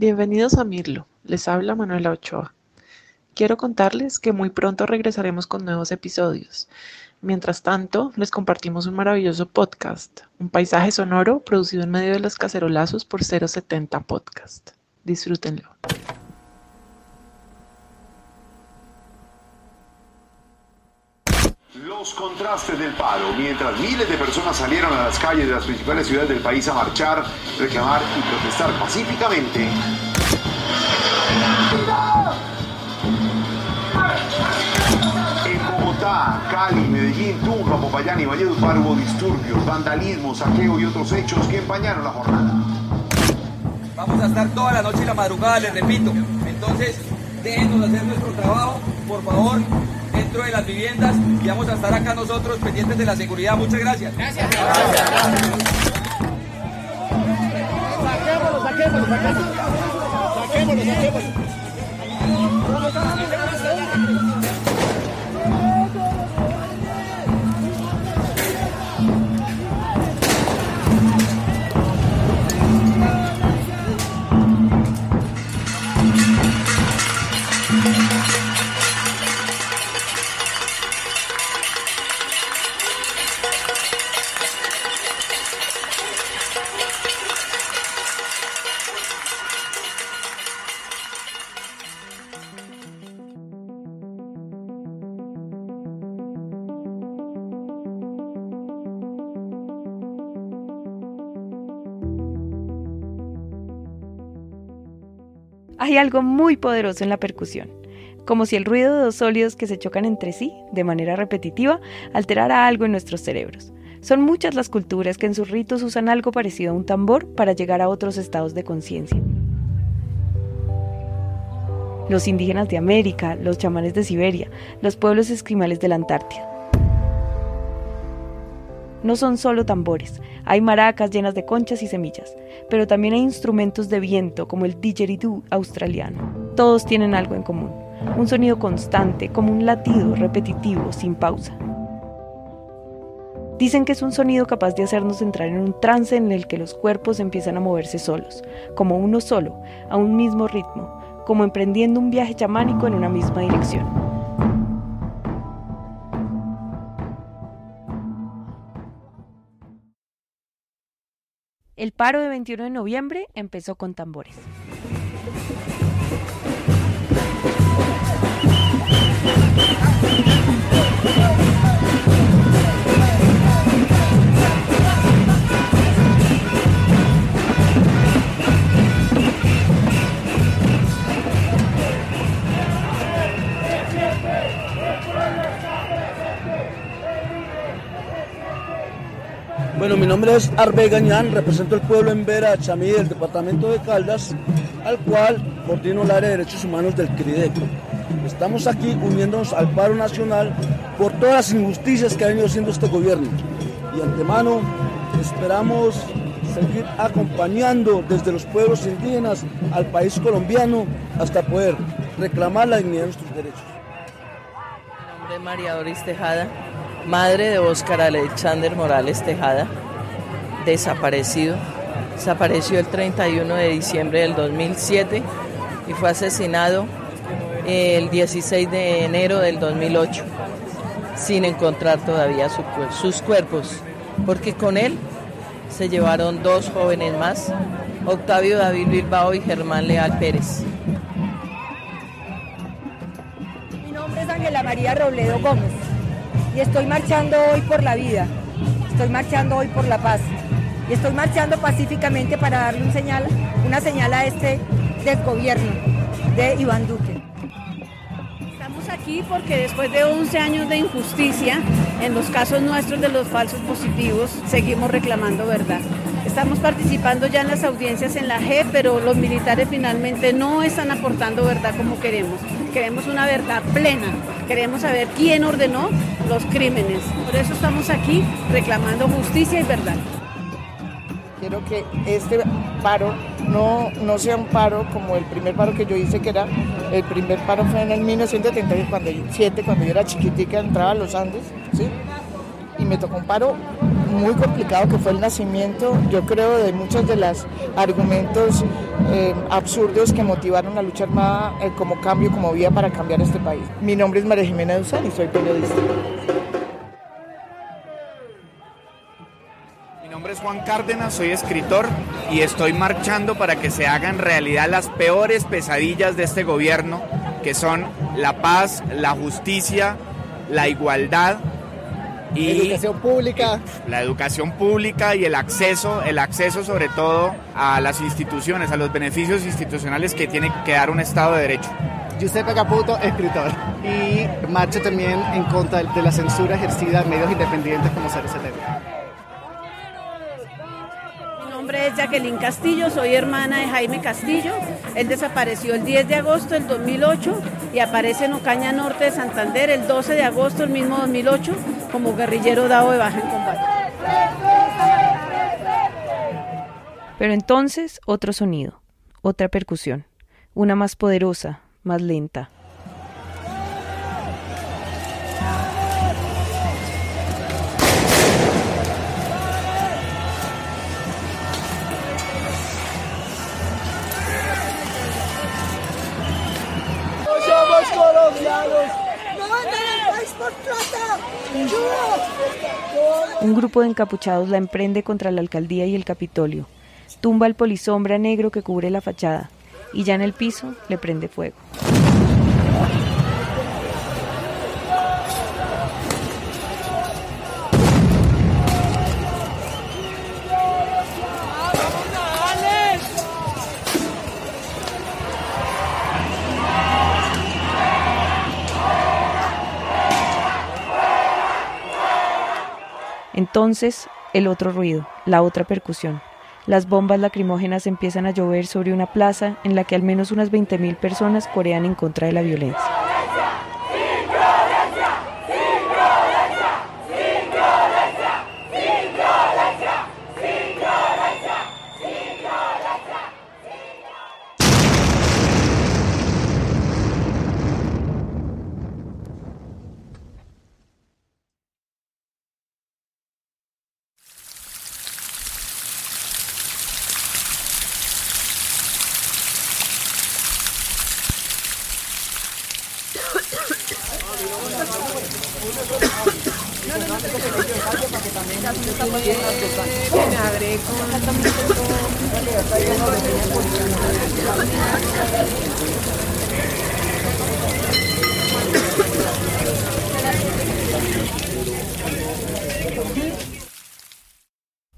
Bienvenidos a Mirlo, les habla Manuela Ochoa. Quiero contarles que muy pronto regresaremos con nuevos episodios. Mientras tanto, les compartimos un maravilloso podcast, un paisaje sonoro producido en medio de los cacerolazos por 070 Podcast. Disfrútenlo. Los contrastes del paro, mientras miles de personas salieron a las calles de las principales ciudades del país a marchar, reclamar y protestar pacíficamente. En Bogotá, Cali, Medellín, Tunja, Popayán y Valledupar hubo disturbios, vandalismo, saqueo y otros hechos que empañaron la jornada. Vamos a estar toda la noche y la madrugada, les repito. Entonces, déjenos hacer nuestro trabajo, por favor, dentro de las viviendas y vamos a estar acá nosotros pendientes de la seguridad. Muchas gracias. Gracias. Saquémoslo, saquémoslo, saquémoslo. Saquémoslo, saquémoslo. Hay algo muy poderoso en la percusión, como si el ruido de dos sólidos que se chocan entre sí, de manera repetitiva, alterara algo en nuestros cerebros. Son muchas las culturas que en sus ritos usan algo parecido a un tambor para llegar a otros estados de conciencia. Los indígenas de América, los chamanes de Siberia, los pueblos esquimales de la Antártida. No son solo tambores, hay maracas llenas de conchas y semillas, pero también hay instrumentos de viento como el didgeridoo australiano. Todos tienen algo en común, un sonido constante, como un latido repetitivo, sin pausa. Dicen que es un sonido capaz de hacernos entrar en un trance en el que los cuerpos empiezan a moverse solos, como uno solo, a un mismo ritmo, como emprendiendo un viaje chamánico en una misma dirección. El paro de 21 de noviembre empezó con tambores. Bueno, mi nombre es Arbe Gañán, represento el pueblo en Vera, Chamí, del departamento de Caldas, al cual coordino el área de derechos humanos del CRIDECO. Estamos aquí uniéndonos al paro nacional por todas las injusticias que ha venido haciendo este gobierno. Y antemano esperamos seguir acompañando desde los pueblos indígenas al país colombiano hasta poder reclamar la dignidad de nuestros derechos. Mi nombre es María Doris Tejada madre de Óscar Alexander Morales Tejada, desaparecido. Desapareció el 31 de diciembre del 2007 y fue asesinado el 16 de enero del 2008, sin encontrar todavía sus cuerpos, porque con él se llevaron dos jóvenes más, Octavio David Bilbao y Germán Leal Pérez. Mi nombre es Ángela María Robledo Gómez y estoy marchando hoy por la vida, estoy marchando hoy por la paz y estoy marchando pacíficamente para darle una señal a este del gobierno de Iván Duque. Estamos aquí porque después de 11 años de injusticia, en los casos nuestros de los falsos positivos, seguimos reclamando verdad. Estamos participando ya en las audiencias en la G, pero los militares finalmente no están aportando verdad como queremos. Queremos una verdad plena. Queremos saber quién ordenó los crímenes. Por eso estamos aquí reclamando justicia y verdad. Quiero que este paro no, no sea un paro como el primer paro que yo hice, que era el primer paro fue en el 1977, cuando yo era chiquitica, entraba a los Andes, ¿sí? Y me tocó un paro muy complicado que fue el nacimiento, yo creo, de muchos de los argumentos eh, absurdos que motivaron la lucha armada eh, como cambio, como vía para cambiar este país. Mi nombre es María Jimena Duzán y soy periodista. Mi nombre es Juan Cárdenas, soy escritor y estoy marchando para que se hagan realidad las peores pesadillas de este gobierno, que son la paz, la justicia, la igualdad y educación pública. La educación pública y el acceso, el acceso sobre todo a las instituciones, a los beneficios institucionales que tiene que dar un Estado de Derecho. Giuseppe Caputo, escritor. Y marcha también en contra de la censura ejercida a medios independientes como 070 es Jacqueline Castillo, soy hermana de Jaime Castillo. Él desapareció el 10 de agosto del 2008 y aparece en Ocaña Norte de Santander el 12 de agosto del mismo 2008 como guerrillero dado de baja en combate. Pero entonces otro sonido, otra percusión, una más poderosa, más lenta. Un grupo de encapuchados la emprende contra la alcaldía y el Capitolio. Tumba el polisombra negro que cubre la fachada y ya en el piso le prende fuego. Entonces, el otro ruido, la otra percusión. Las bombas lacrimógenas empiezan a llover sobre una plaza en la que al menos unas 20.000 personas corean en contra de la violencia.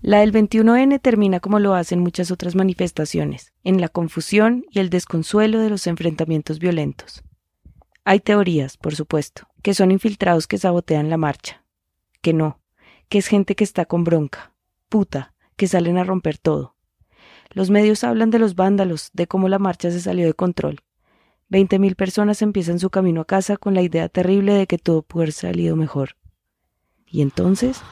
La del 21N termina como lo hacen muchas otras manifestaciones, en la confusión y el desconsuelo de los enfrentamientos violentos. Hay teorías, por supuesto, que son infiltrados que sabotean la marcha, que no, que es gente que está con bronca, puta, que salen a romper todo. Los medios hablan de los vándalos, de cómo la marcha se salió de control. Veinte mil personas empiezan su camino a casa con la idea terrible de que todo puede haber salido mejor. ¿Y entonces?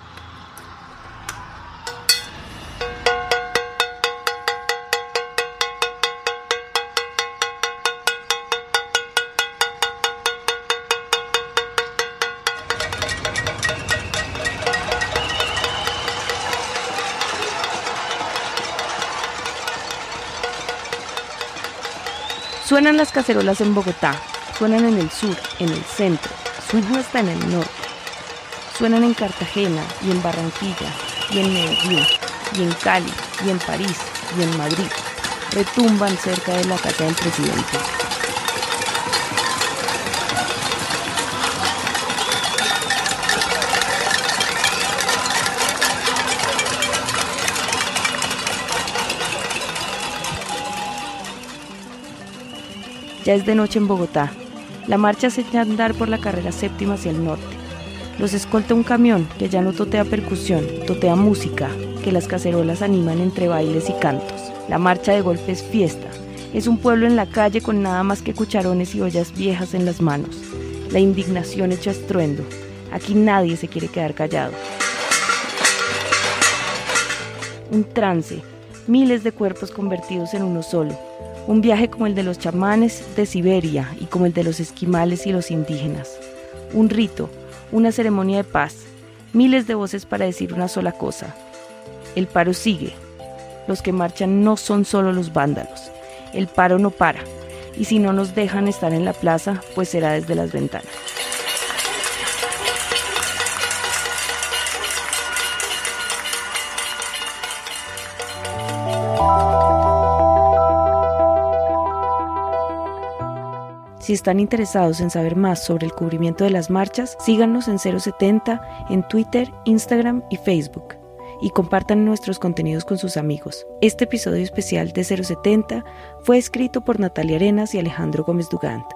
Suenan las cacerolas en Bogotá, suenan en el sur, en el centro, suenan hasta en el norte. Suenan en Cartagena y en Barranquilla y en Medellín y en Cali y en París y en Madrid. Retumban cerca de la casa del presidente. Ya es de noche en Bogotá. La marcha se echa a andar por la carrera séptima hacia el norte. Los escolta un camión que ya no totea percusión, totea música, que las cacerolas animan entre bailes y cantos. La marcha de golpe es fiesta. Es un pueblo en la calle con nada más que cucharones y ollas viejas en las manos. La indignación hecha estruendo. Aquí nadie se quiere quedar callado. Un trance, miles de cuerpos convertidos en uno solo, un viaje como el de los chamanes de Siberia y como el de los esquimales y los indígenas. Un rito, una ceremonia de paz. Miles de voces para decir una sola cosa. El paro sigue. Los que marchan no son solo los vándalos. El paro no para. Y si no nos dejan estar en la plaza, pues será desde las ventanas. Si están interesados en saber más sobre el cubrimiento de las marchas, síganos en 070 en Twitter, Instagram y Facebook y compartan nuestros contenidos con sus amigos. Este episodio especial de 070 fue escrito por Natalia Arenas y Alejandro Gómez Dugant.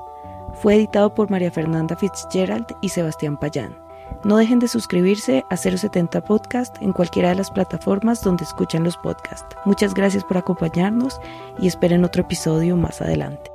Fue editado por María Fernanda Fitzgerald y Sebastián Payán. No dejen de suscribirse a 070 Podcast en cualquiera de las plataformas donde escuchan los podcasts. Muchas gracias por acompañarnos y esperen otro episodio más adelante.